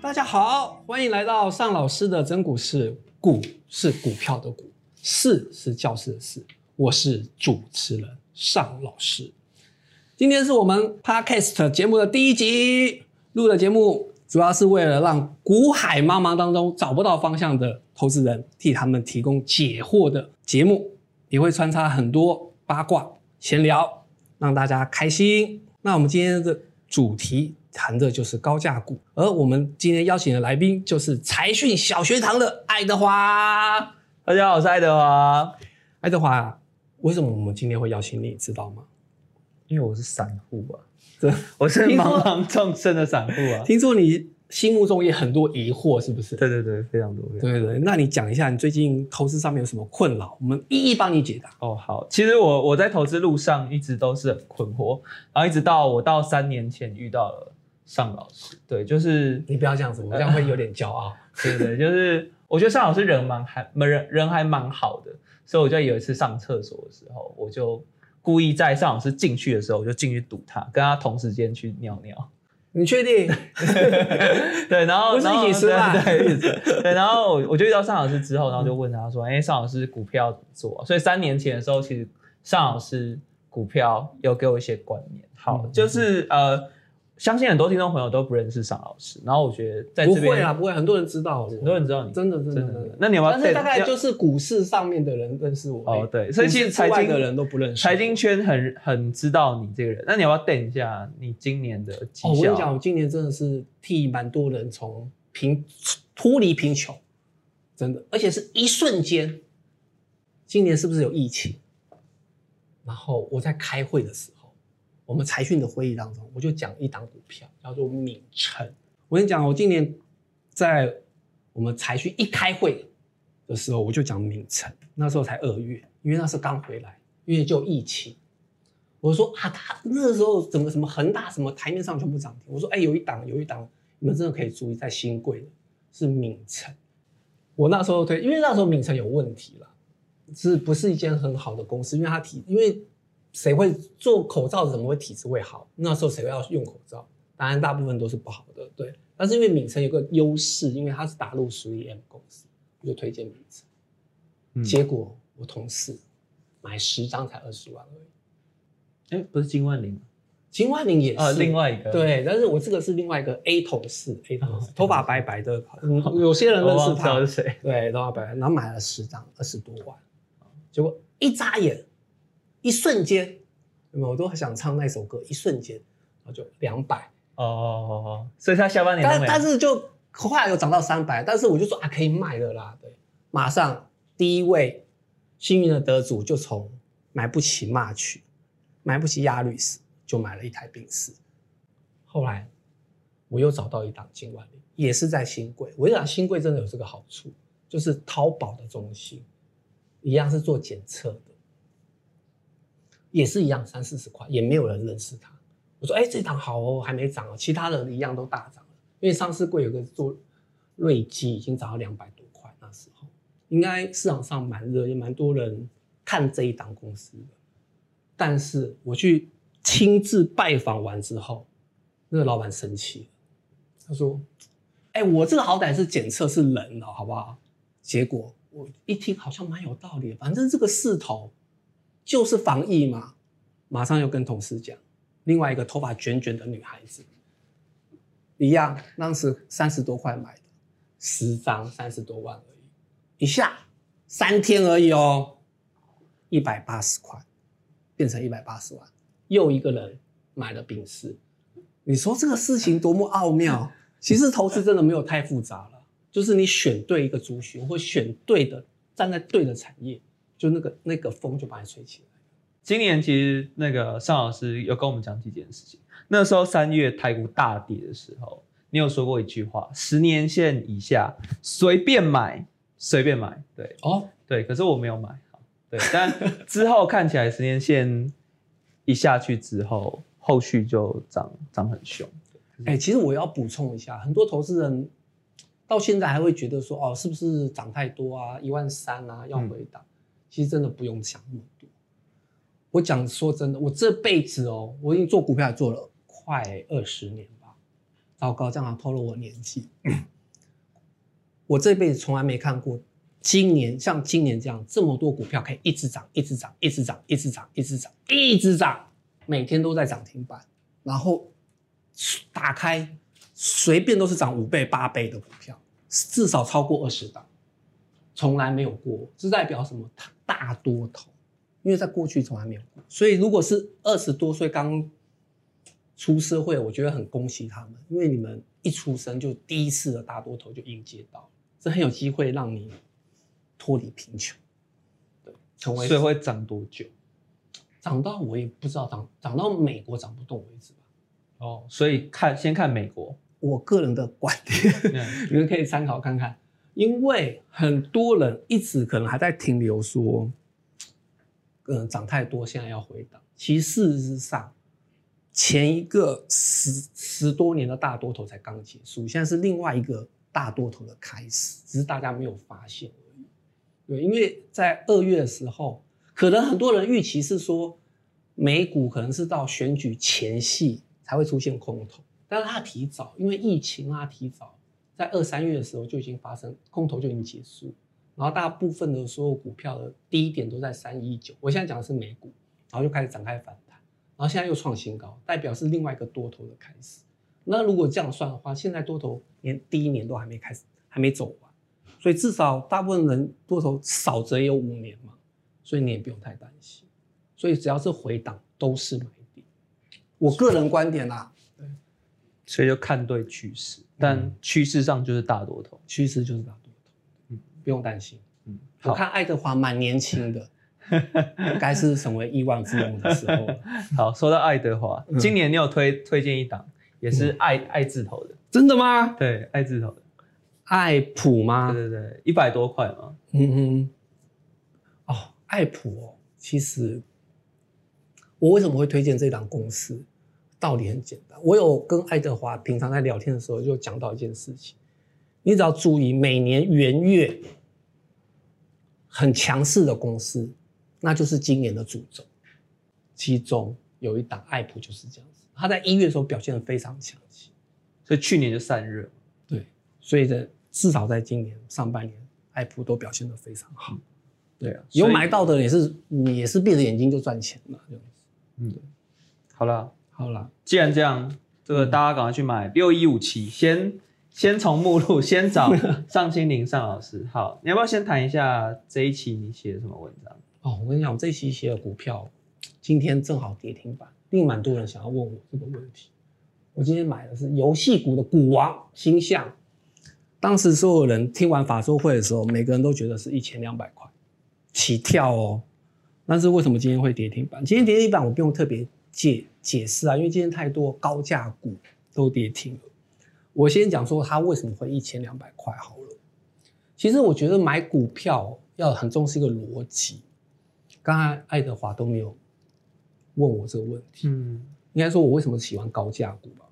大家好，欢迎来到尚老师的真股市。股是股票的股，市是教室的市。我是主持人尚老师。今天是我们 Podcast 节目的第一集，录的节目主要是为了让股海茫茫当中找不到方向的投资人，替他们提供解惑的节目，也会穿插很多八卦闲聊，让大家开心。那我们今天的主题谈的就是高价股，而我们今天邀请的来宾就是财讯小学堂的爱德华。大家好，我是爱德华。爱德华，为什么我们今天会邀请你，知道吗？因为我是散户啊，这我是茫茫众生的散户啊。听说你心目中也很多疑惑，是不是？对对对，非常多。对对对，那你讲一下你最近投资上面有什么困扰，我们一一帮你解答。哦，好，其实我我在投资路上一直都是很困惑，然后一直到我到三年前遇到了尚老师，对，就是你不要这样子，我这样会有点骄傲。对对对，就是我觉得尚老师人蛮还人人还蛮好的，所以我就有一次上厕所的时候，我就故意在尚老师进去的时候，我就进去堵他，跟他同时间去尿尿。你确定？对，然后不是一起吃饭对然后我我就遇到尚老师之后，然后就问他说：“哎，尚老师股票怎么做啊、所以三年前的时候，其实尚老师股票有给我一些观念。好，嗯就是呃，相信很多听众朋友都不认识尚老师，然后我觉得在这边不会啦，不会，很多人知道我，很多人知道你，真的真的真的。那你有没有但是大概就是股市上面的人认识我哦对所以其实财经的人都不认识财经圈很很知道你这个人。那你要不要等一下你今年的绩哦，我跟？你讲，我今年真的是替蛮多人从贫脱离贫穷，真的，而且是一瞬间。今年是不是有疫情？然后我在开会的时候，我们财讯的会议当中，我就讲一档股票叫做敏成。我跟你讲，我今年在我们财讯一开会的时候，我就讲敏成。那时候才二月，因为那时候刚回来，因为就疫情。我说啊，他那时候怎么什么恒大什么台面上全部涨停。我说，哎，有一档有一档，你们真的可以注意，在新贵的是敏成。我那时候推，因为那时候敏成有问题了，是不是一间很好的公司？因为它体，因为谁会做口罩，怎么会体质会好？那时候谁会要用口罩？当然，大部分都是不好的，对。但是因为敏成有个优势，因为它是打入十一 M 公司，我就推荐敏成。嗯结果我同事买十张才二十万而已。哎，不是金万林金万林也是、啊，另外一个对，但是我这个是另外一个 A 同事，A 同事，哦头发白白的，嗯有些人认识他是，谁。对，头发白白，然后买了十张，二十多万，结果一眨眼，一瞬间？我都很想唱那首歌，一瞬间，然后就两百，哦，所以他下半年但但是就后来有涨到三百，但是我就说啊，可以卖了啦，对，马上第一位幸运的得主就从买不起 March，买不起亚律斯，就买了一台宾士。后来我又找到一档金万里，也是在新贵。我讲，新贵真的有这个好处，就是淘宝的中心，一样是做检测的，也是一样三四十块，也没有人认识它。我说，哎、这档好哦，还没涨哦，其他的一样都大涨了。因为上市柜有个做瑞基，已经涨到两百多块，那时候应该市场上蛮热，也蛮多人看这一档公司的。但是我去亲自拜访完之后，那个老板生气了，他说：“哎、我这个好歹是检测是人的，好不好？”结果我一听好像蛮有道理的，反正这个势头就是防疫嘛，马上又跟同事讲，另外一个头发卷卷的女孩子，一样，当时三十多块买的，十张三十多万而已，一下三天而已哦，一百八十块变成一百八十万，又一个人买了丙士，你说这个事情多么奥妙？其实投资真的没有太复杂了，就是你选对一个族群，或选对的，站在对的产业，就那个那个风就把你吹起来。今年其实那个尚老师有跟我们讲几件事情。那时候三月台股大跌的时候，你有说过一句话：十年线以下随便买，随便买。对哦，对，可是我没有买。对，但之后看起来十年线一下去之后，后续就涨涨很凶。哎、其实我要补充一下，很多投资人到现在还会觉得说，哦，是不是涨太多啊，一万三啊，要回档？其实真的不用想那么多。我讲说真的，我这辈子哦，我已经做股票也做了快二十年吧，糟糕，这样透露我年纪。我这辈子从来没看过，今年像今年这样这么多股票可以一直涨，一直涨，一直涨，一直涨，一直涨，一直涨，每天都在涨停板，然后打开随便都是涨五倍、八倍的股票，至少超过二十档，从来没有过。这代表什么？大多头，因为在过去从来没有过。所以如果是二十多岁刚出社会，我觉得很恭喜他们，因为你们一出生就第一次的大多头就迎接到。这很有机会让你脱离贫穷，对，成为所以会涨多久？涨到我也不知道，涨涨到美国涨不动为止吧。哦，所以看先看美国，我个人的观点，你们可以参考看看。因为很多人一直可能还在停留说，嗯，涨太多，现在要回档。其实事实上，前一个十十多年的大多头才刚结束，现在是另外一个。大多头的开始，只是大家没有发现而已。对，因为在二月的时候，可能很多人预期是说，美股可能是到选举前夕才会出现空头，但是它提早，因为疫情啊，提早在二三月的时候就已经发生空头就已经结束，然后大部分的所有股票的低点都在三一九，我现在讲的是美股，然后就开始展开反弹，然后现在又创新高，代表是另外一个多头的开始。那如果这样算的话，现在多头连第一年都还没开始，还没走完，所以至少大部分人多头少则有五年嘛，所以你也不用太担心。所以只要是回档都是买点。我个人观点啦，所以就看对趋势，但趋势上就是大多头，趋势就是大多头，嗯，不用担心。嗯，我看爱德华蛮年轻的，该是成为亿万富翁的时候了。好，说到爱德华，今年你有推推荐一档？也是爱爱字头的，真的吗？对，爱字头的，爱普吗？对对对，一百多块嘛。嗯嗯。哦，爱普哦，其实我为什么会推荐这档公司？道理很简单，我有跟爱德华平常在聊天的时候就讲到一件事情，你只要注意每年元月很强势的公司，那就是今年的主轴，其中有一档爱普就是这样子。他在一月的时候表现的非常强劲，所以去年就散热。对，所以在至少在今年上半年，爱普都表现的非常好。对啊，有买到的也是也是闭着眼睛就赚钱了这样子。嗯，好了好了，既然这样，这个大家赶快去买六一五七，先先从目录先找尚青林尚老师。好，你要不要先谈一下这一期你写的什么文章？哦，我跟你讲，我这一期写的股票今天正好跌停板。并蛮多人想要问我这个问题。我今天买的是游戏股的股王星象，当时所有人听完法说会的时候，每个人都觉得是一千两百块起跳哦。但是为什么今天会跌停板？今天跌停板我不用特别解解释啊，因为今天太多高价股都跌停了。我先讲说它为什么会一千两百块好了。其实我觉得买股票要很重视一个逻辑。刚才爱德华都没有。问我这个问题，嗯，应该说我为什么喜欢高价股吧？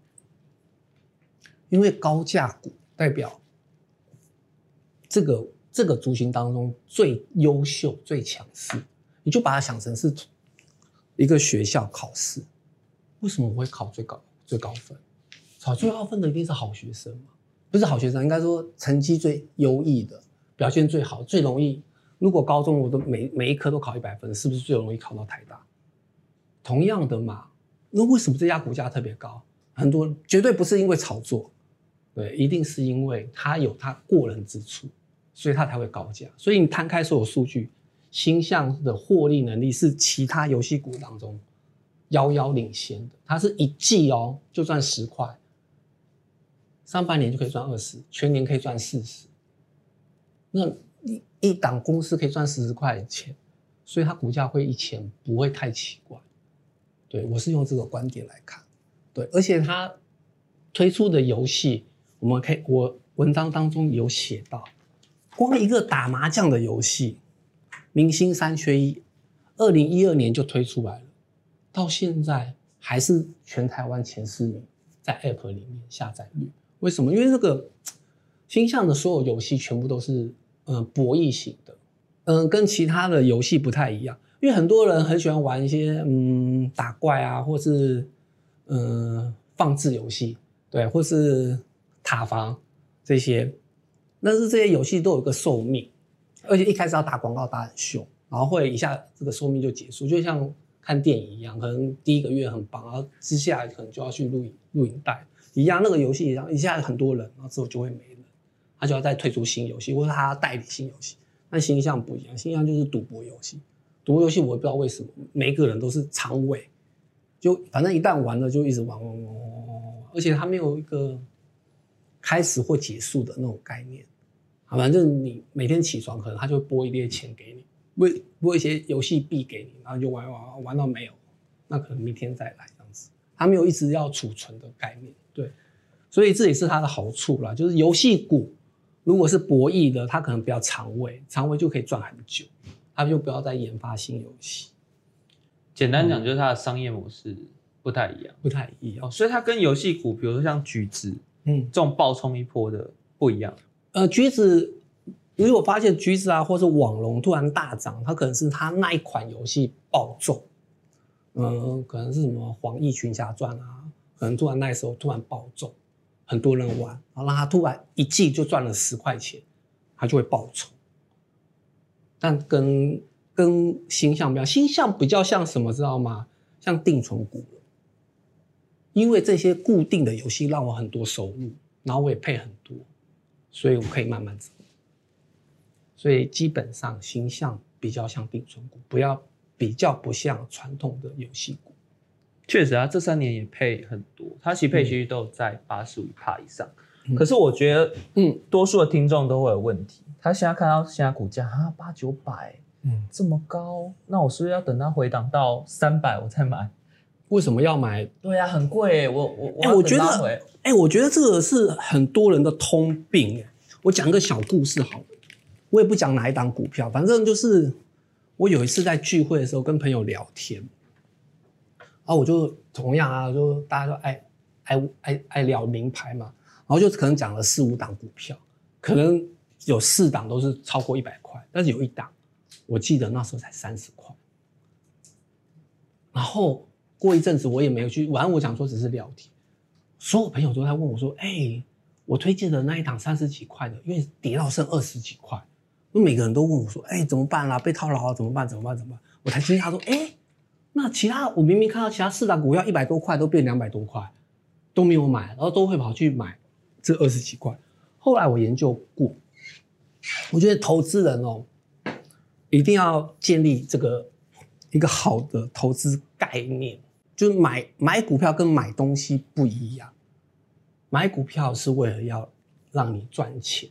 因为高价股代表这个这个族群当中最优秀、最强势。你就把它想成是一个学校考试，为什么我会考最高最高分？考最高分的一定是好学生嘛？不是好学生，应该说成绩最优异的、表现最好、最容易。如果高中我都每每一科都考一百分，是不是最容易考到台大？同样的嘛，那为什么这家股价特别高？很多绝对不是因为炒作，对，一定是因为它有它过人之处，所以它才会高价。所以你摊开所有数据，星象的获利能力是其他游戏股当中遥遥领先的。它是一季哦就赚十块，上半年就可以赚二十，全年可以赚四十。那一一档公司可以赚四十块钱，所以它股价会一千，不会太奇怪。对，我是用这个观点来看，对，而且他推出的游戏，我们可以，我文章当中有写到，光一个打麻将的游戏，明星三缺一，二零一二年就推出来了，到现在还是全台湾前四名，在 App 里面下载率，为什么？因为这个星象的所有游戏全部都是嗯博弈型的，嗯，跟其他的游戏不太一样。因为很多人很喜欢玩一些嗯打怪啊，或是嗯放置游戏，对，或是塔防这些，但是这些游戏都有一个寿命，而且一开始要打广告打很凶，然后会一下这个寿命就结束，就像看电影一样，可能第一个月很棒，然后接下来可能就要去录影录影带一样，那个游戏一样，一下很多人，然后之后就会没了，他就要再推出新游戏，或者他代理新游戏。但星象不一样，星象就是赌博游戏，赌博游戏我也不知道为什么，每个人都是长尾，就反正一旦玩了就一直玩玩玩玩玩玩玩，而且他没有一个开始或结束的那种概念。啊，反正你每天起床，可能他就会拨一列钱给你，拨拨一些游戏币给你，然后就玩玩玩到没有，那可能明天再来这样子。他没有一直要储存的概念，对，所以这也是它的好处啦，就是游戏股如果是博弈的，它可能比较长尾，长尾就可以赚很久，他就不要再研发新游戏，简单讲就是它的商业模式不太一样不太一样。哦，所以它跟游戏股，比如说像橘子嗯，这种暴冲一波的不一样。呃，橘子，如果发现橘子啊，或是网龙突然大涨，它可能是它那一款游戏暴中，嗯、可能是什么《黄奕群侠传》啊，可能突然那时候突然暴中，很多人玩，然后让它突然一季就赚了十块钱，它就会爆冲。但跟跟星象比较，星象比较像什么，知道吗？像定存股，因为这些固定的游戏让我很多收入，然后我也配很多，所以我可以慢慢走。所以基本上形象比较像定存股，不要比较不像传统的游戏股。确实啊，这三年也配很多，它其实配息率都有在八十五帕以上。嗯可是我觉得嗯多数的听众都会有问题，他现在看到现在股价啊八九百嗯，这么高，那我是不是要等它回档到三百我再买？为什么要买？对呀、很贵，我我哎、要我觉得哎、我觉得这个是很多人的通病。哎，我讲个小故事好了，我也不讲哪一档股票，反正就是我有一次在聚会的时候跟朋友聊天，然后我就同样啊，就大家都爱爱爱爱聊名牌嘛，然后就可能讲了四五档股票，可能有四档都是超过一百块，但是有一档我记得那时候才三十块，然后过一阵子我也没有去，反正我想说只是聊天，所有朋友都在问我说：“哎、我推荐的那一档三十几块的，因为跌到剩二十几块，那每个人都问我说：‘哎、怎么办啦、被套牢了怎么办？怎么办？怎么办？’我才惊讶说：‘哎、那其他我明明看到其他四大股票一百多块都变两百多块，都没有买，然后都会跑去买这二十几块。’后来我研究过，我觉得投资人哦，一定要建立这个一个好的投资概念，就是买买股票跟买东西不一样。买股票是为了要让你赚钱，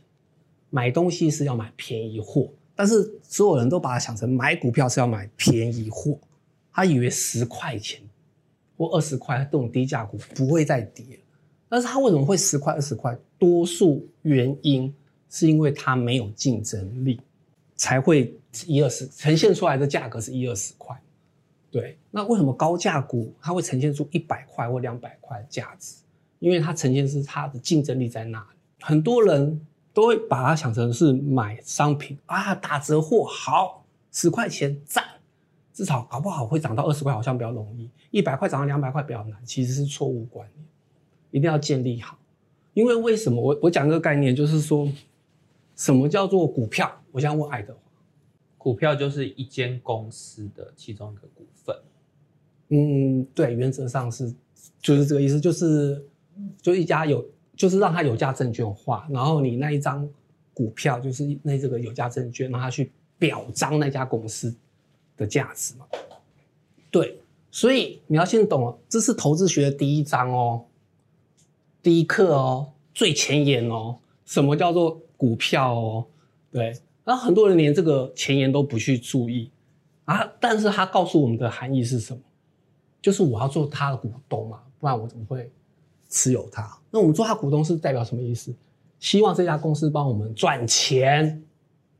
买东西是要买便宜货。但是所有人都把它想成买股票是要买便宜货，他以为十块钱或二十块这种低价股不会再跌，但是它为什么会十块二十块？多数原因是因为它没有竞争力，才会一二十呈现出来的价格是一二十块。对，那为什么高价股它会呈现出一百块或两百块的价值？因为它呈现是它的竞争力在那里。很多人都会把它想成是买商品啊，打折货好，十块钱赞，至少搞不好会涨到二十块，好像比较容易；一百块涨到两百块比较难，其实是错误观念，一定要建立好。因为为什么我我讲这个概念，就是说什么叫做股票？我想问爱德华，股票就是一间公司的其中一个股份。嗯，对，原则上是就是这个意思，就是就一家有，就是让它有价证券化，然后你那一张股票就是那这个有价证券，让它去表彰那家公司的价值嘛。对，所以你要先懂，这是投资学的第一章哦，第一课哦，最前沿哦，什么叫做股票哦？对，然后很多人连这个前沿都不去注意啊，但是他告诉我们的含义是什么？就是我要做他的股东嘛，不然我怎么会持有它？那我们做他股东是代表什么意思？希望这家公司帮我们赚钱，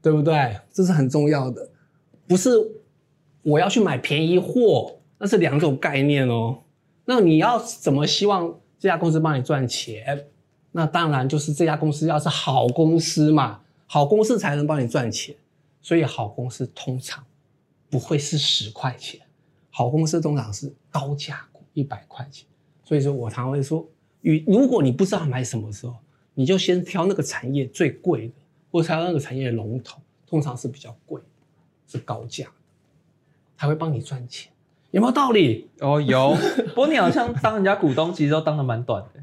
对不对？这是很重要的，不是我要去买便宜货，那是两种概念哦。那你要怎么希望这家公司帮你赚钱？那当然就是这家公司要是好公司嘛，好公司才能帮你赚钱。所以好公司通常不会是十块钱。好公司通常是高价股一百块钱，所以说我常会说，与如果你不知道买什么时候，你就先挑那个产业最贵的，或者挑那个产业的龙头，通常是比较贵的，是高价的，才会帮你赚钱，有没有道理？哦，有。不过你好像当人家股东，其实都当的蛮短的。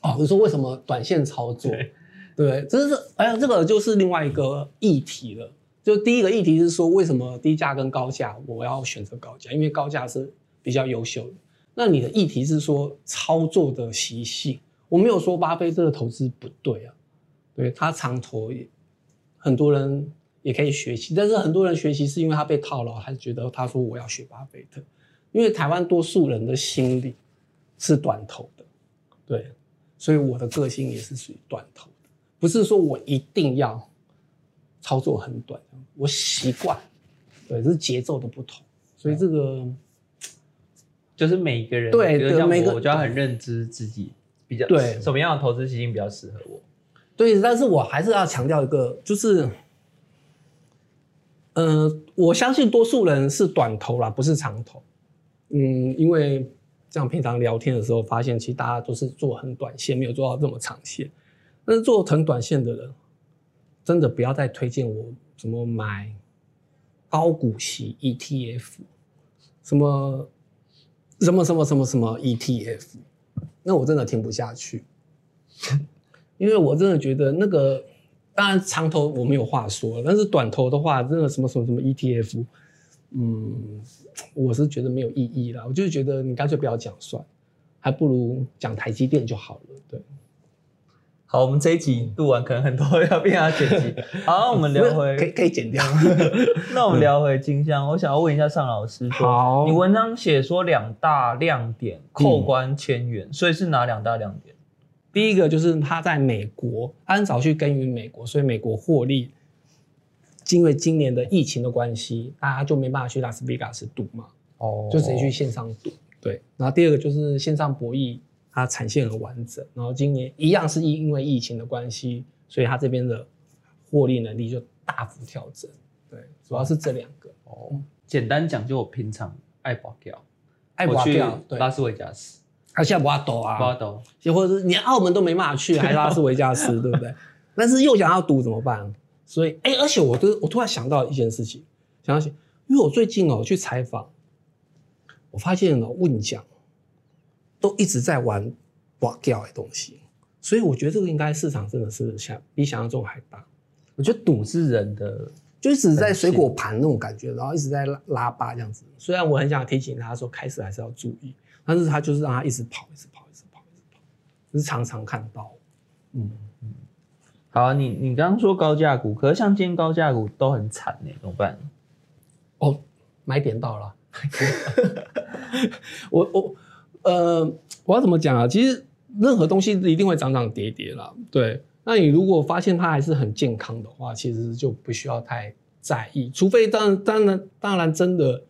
哦，你说为什么短线操作？对，这是哎呀，这个就是另外一个议题了。就第一个议题是说，为什么低价跟高价我要选择高价？因为高价是比较优秀的。那你的议题是说操作的习性，我没有说巴菲特的投资不对啊，对他长投也很多人也可以学习，但是很多人学习是因为他被套牢，还是觉得他说我要学巴菲特，因为台湾多数人的心理是短投的，对，所以我的个性也是属于短投，不是说我一定要操作很短，我习惯，对，这是节奏的不同，所以这个。就是每个人对比如像对每个我，我就要很认知自己比较对什么样的投资基金比较适合我。对，但是我还是要强调一个，就是，呃，我相信多数人是短投啦，不是长投。嗯，因为这样平常聊天的时候，发现其实大家都是做很短线，没有做到这么长线。但是做成短线的人，真的不要再推荐我怎么买高股息 ETF，什么什么什么什么什么 ETF，那我真的听不下去。因为我真的觉得那个，当然长头我没有话说，但是短头的话，真的什么什么什么 ETF，嗯，我是觉得没有意义啦。我就是觉得你干脆不要讲算，还不如讲台积电就好了。对，好，我们这一集录完，可能很多 要变要剪辑。好，我们聊回可以可以剪掉。那我们聊回金香，我想要问一下尚老师说，好你文章写说两大亮点扣关千元，所以是哪两大亮点？第一个就是他在美国，他很早去耕耘美国，所以美国获利，因为今年的疫情的关系，大家就没办法去拉斯维加斯赌嘛。哦就直接去线上赌。对，然后第二个就是线上博弈，它产线很完整，然后今年一样是因因为疫情的关系，所以它这边的获利能力就大幅调整。对，主要是这两个。哦，简单讲，就我平常爱保掉，爱刮掉，对，拉斯维加斯，他现在不要抖啊，挖斗，又或者是连澳门都没办法去，还拉斯维加斯，对不对？但是又想要赌怎么办？所以，哎，而且我都我突然想到一件事情，想到，因为我最近哦去采访，我发现哦问奖都一直在玩刮掉的东西，所以我觉得这个应该市场真的是想比想象中还大，我觉得赌是人的，就一直在水果盘那种感觉，然后一直在拉拉巴这样子。虽然我很想提醒他说开始还是要注意，但是他就是让他一直跑，一直跑，一直跑，一直跑，就是常常看到。嗯，好啊，你你刚刚说高价股，可是像今天高价股都很惨呢，怎么办？哦，买点到了。我我呃，我要怎么讲啊？其实任何东西一定会涨涨跌跌啦。对，那你如果发现它还是很健康的话，其实就不需要太在意，除非当当然当然真的，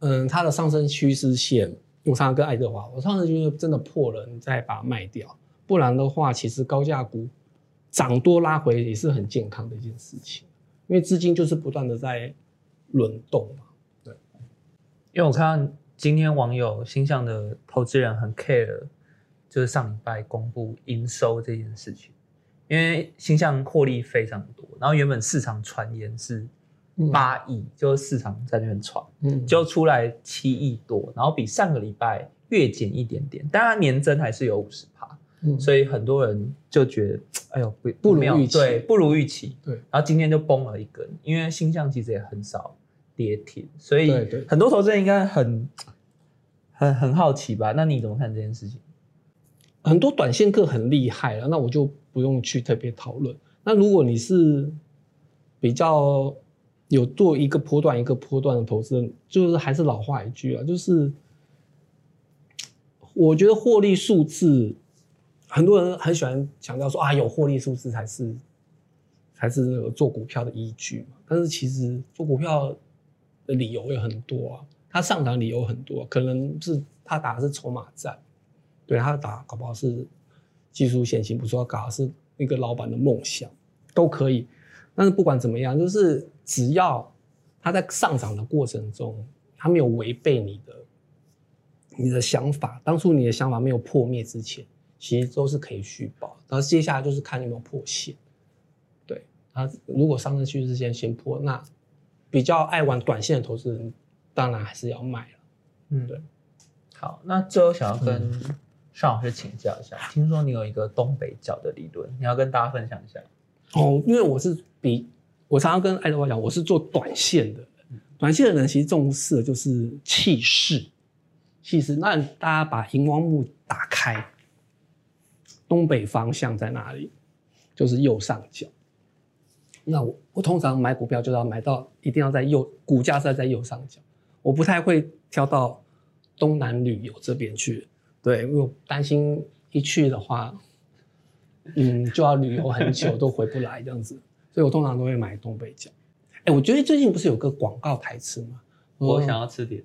嗯，它的上升趋势线，我常常跟爱德华，我常常觉得真的破了，你再把它卖掉，不然的话，其实高价股涨多拉回也是很健康的一件事情，因为资金就是不断的在轮动嘛。对因为我看今天网友星象的投资人很 care，就是上礼拜公布营收这件事情，因为星象获利非常多，然后原本市场传言是八亿，就是市场在那边传，嗯，就出来七亿多，然后比上个礼拜月减一点点，当然年增还是有五十趴，嗯。所以很多人就觉得，哎呦不不如预期。对，不如预期，对，然后今天就崩了一根，因为星象其实也很少跌停，所以很多投资人应该很很很好奇吧？那你怎么看这件事情？很多短线客很厉害了，那我就不用去特别讨论。那如果你是比较有做一个波段一个波段的投资人，就是还是老话一句啊，就是我觉得获利数字，很多人很喜欢强调说啊，有获利数字才是才是做股票的依据嘛。但是其实做股票的理由有很多啊，他上涨理由很多，可能是他打的是筹码战。对他打搞不好是技术先行，不说搞的是那个老板的梦想，都可以。但是不管怎么样，就是只要他在上涨的过程中，他没有违背你的你的想法，当初你的想法没有破灭之前，其实都是可以续保。然后接下来就是看有没有破线。对，他如果上升趋势线先破，那比较爱玩短线的投资人，当然还是要卖了。嗯，对。好，那最后想要跟尚老师请教一下，听说你有一个东北角的理论，你要跟大家分享一下。哦，因为我是比我常常跟爱德华讲，我是做短线的。短线的人其实重视的就是气势，气势。那大家把荧光幕打开，东北方向在哪里？就是右上角。那我我通常买股票就要买到一定要在右，股价是在右上角。我不太会挑到东南旅游这边去，对，因为我担心一去的话，嗯，就要旅游很久都回不来这样子，所以我通常都会买东北角。哎，我觉得最近不是有个广告台词吗？我想要吃点，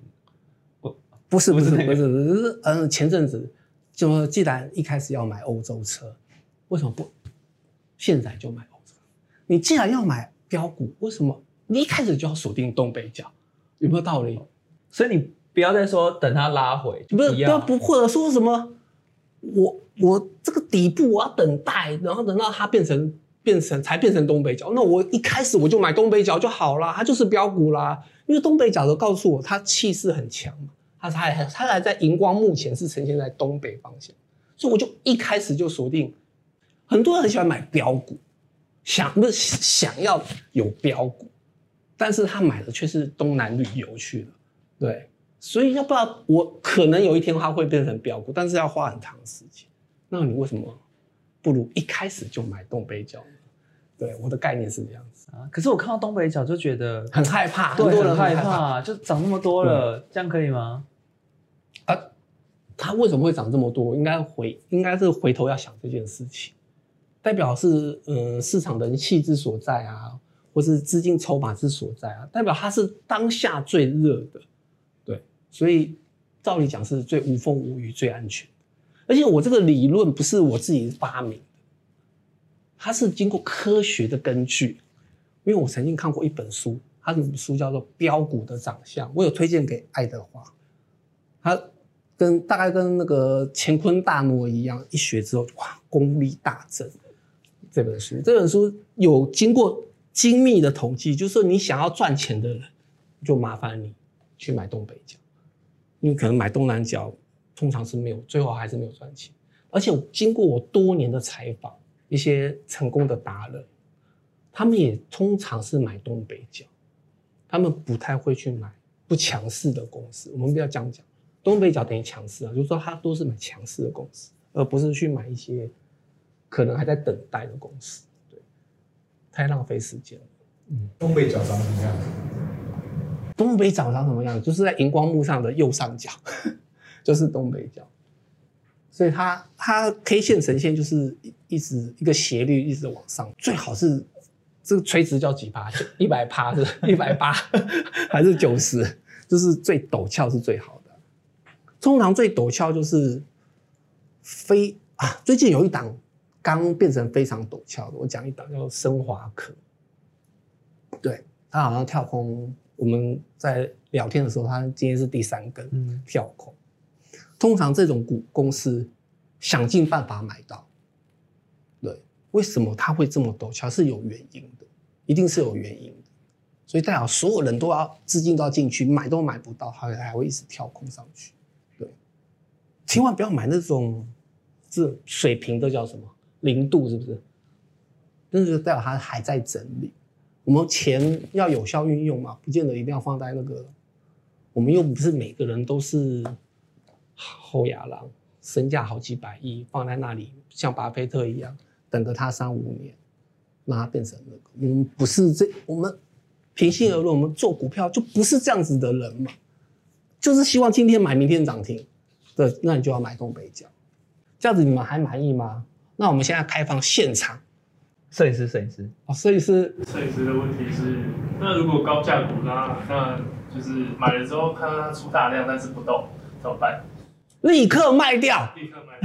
不是不是不是不是不是，嗯，前阵子就说既然一开始要买欧洲车，为什么不现在就买？你既然要买标股，为什么你一开始就要锁定东北角？有没有道理？所以你不要再说等它拉回，不是不要不或者说什么，我我这个底部我要等待，然后等到它变成变成才变成东北角，那我一开始我就买东北角就好啦，它就是标股啦。因为东北角都告诉我，它气势很强嘛，它还它还在荧光幕前是呈现在东北方向，所以我就一开始就锁定。很多人很喜欢买标股，想不是想要有标股，但是他买的却是东南旅游去了。对，所以要不然我可能有一天它会变成标股，但是要花很长时间。那你为什么不如一开始就买东北角呢？对，我的概念是这样子，啊。可是我看到东北角就觉得很害怕，很多人害怕，就涨那么多了，这样可以吗？啊。它为什么会涨这么多？应该回应该是回头要想这件事情，代表是、呃市场人气之所在啊，或是资金筹码之所在啊，代表它是当下最热的，对，所以照理讲是最无风无雨、最安全。而且我这个理论不是我自己发明的，它是经过科学的根据。因为我曾经看过一本书，它的书叫做《标股的长相》，我有推荐给爱德华。他跟大概跟那个乾坤大挪一样，一学之后哇，功力大增。这本书，这本书有经过精密的统计，就是说你想要赚钱的人，就麻烦你去买东北角，因为可能买东南角通常是没有，最后还是没有赚钱。而且经过我多年的采访，一些成功的达人，他们也通常是买东北角，他们不太会去买不强势的公司。我们不要这样讲，东北角等于强势啊，就是说他都是买强势的公司，而不是去买一些可能还在等待的公司。对，太浪费时间了。东北角长什么样子？东北角长什么样子？就是在荧光幕上的右上角，就是东北角。所以它它 K 线呈现就是一一直一个斜率一直往上，最好是这个垂直叫几趴？一百趴是一百八还是九十？就是最陡峭是最好的。通常最陡峭就是非啊，最近有一档刚变成非常陡峭的，我讲一档叫做升华科，对，它好像跳空。我们在聊天的时候，它今天是第三根嗯跳空。通常这种股公司想尽办法买到，对，为什么它会这么陡峭？是有原因的，一定是有原因的。所以代表所有人都要资金都要进去买，都买不到，还还会一直跳空上去。对，千万不要买那种这水平的叫什么零度，是不是？那就代表它还在整理。我们钱要有效运用嘛，不见得一定要放在那个。我们又不是每个人都是后牙狼，身价好几百亿放在那里，像巴菲特一样，等着它三五年，让它变成那个。我们不是这，我们平心而论，我们做股票就不是这样子的人嘛，就是希望今天买，明天涨停的，那你就要买东北角，这样子你们还满意吗？那我们现在开放现场摄影师，摄影师，哦，摄影师摄影师的问题是，那如果高价股那那就是买了之后看到它出大量，但是不动怎么办？立刻卖掉。立刻买。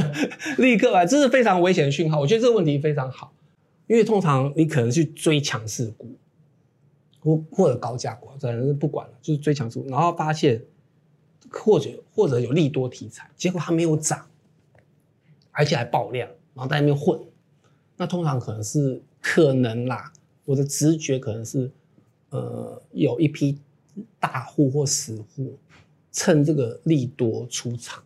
立刻卖，这是非常危险的讯号。我觉得这个问题非常好，因为通常你可能去追强势股，或或者高价股，反正是不管了，就是追强势股，然后发现或者或者有利多题材，结果它没有涨，而且还爆量，然后在那边混，那通常可能是可能啦，我的直觉可能是，呃，有一批大户或死户趁这个利多出场，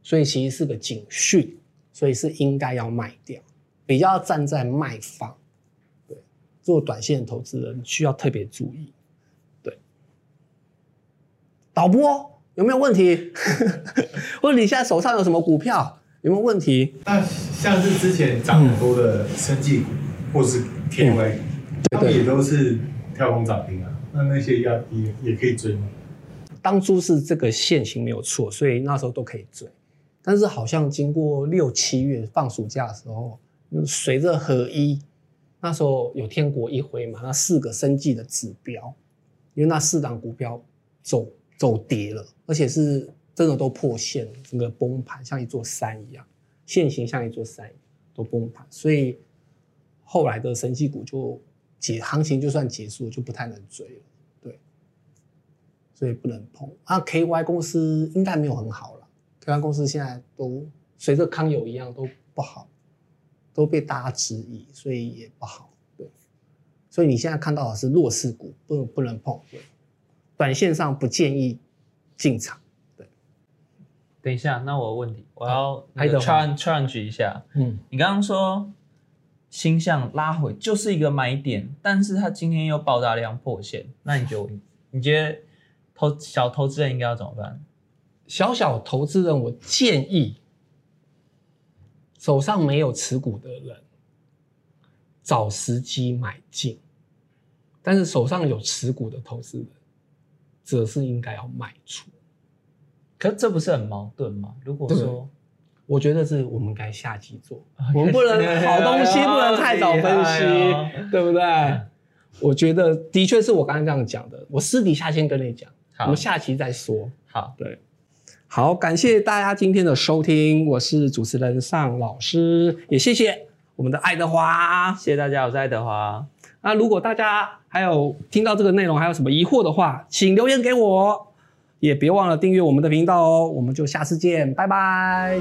所以其实是个警讯，所以是应该要卖掉，比较站在卖方，对，做短线投资人需要特别注意。对导播有没有问题？或者你现在手上有什么股票？有没有问题？那像是之前涨很多的生技股或是天威，他们也都是跳空涨停啊。那那些要也也可以追吗？当初是这个线型没有错，所以那时候都可以追。但是好像经过六七月放暑假的时候，随着合一，那时候有天国一回嘛，那四个生计的指标，因为那四档股票走。走跌了，而且是真的都破线了，整个崩盘，像一座山一样，线形像一座山，都崩盘。所以后来的神奇股就结行情就算结束，就不太能追了。对，所以不能碰。啊，KY 公司应该没有很好了，KY 公司现在都随着康友一样都不好，都被大家质疑，所以也不好。对，所以你现在看到的是弱势股，不不能碰。对。短线上不建议进场。对，等一下，那我问题，我要 challenge challenge 一下。嗯，你刚刚说星象拉回就是一个买点，但是它今天又爆大量破线，那你觉得你觉得投小投资人应该要怎么办？小小投资人，我建议手上没有持股的人找时机买进，但是手上有持股的投资人。则是应该要卖出，可这不是很矛盾吗？如果说，我觉得是我们该下集做，我们不能 好东西不能太早分析，对不对？我觉得的确是我刚才这样讲的，我私底下先跟你讲，我们下期再说。好，对，好，感谢大家今天的收听，我是主持人尚老师，也谢谢我们的爱德华，谢谢大家，我是爱德华。那如果大家还有听到这个内容还有什么疑惑的话，请留言给我，也别忘了订阅我们的频道哦。我们就下次见，拜拜。